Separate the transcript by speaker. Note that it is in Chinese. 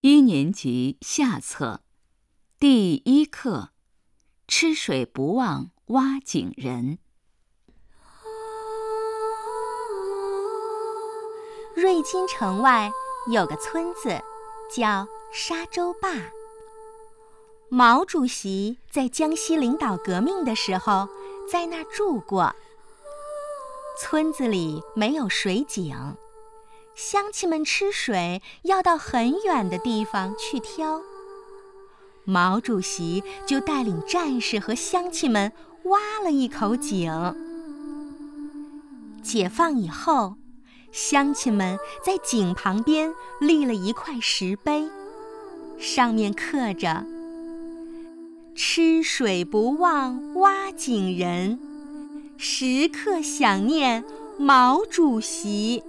Speaker 1: 一年级下册，第一课：吃水不忘挖井人。
Speaker 2: 瑞金城外有个村子，叫沙洲坝。毛主席在江西领导革命的时候，在那儿住过。村子里没有水井，乡亲们吃水要到很远的地方去挑。毛主席就带领战士和乡亲们挖了一口井。解放以后，乡亲们在井旁边立了一块石碑，上面刻着“吃水不忘挖井人”。时刻想念毛主席。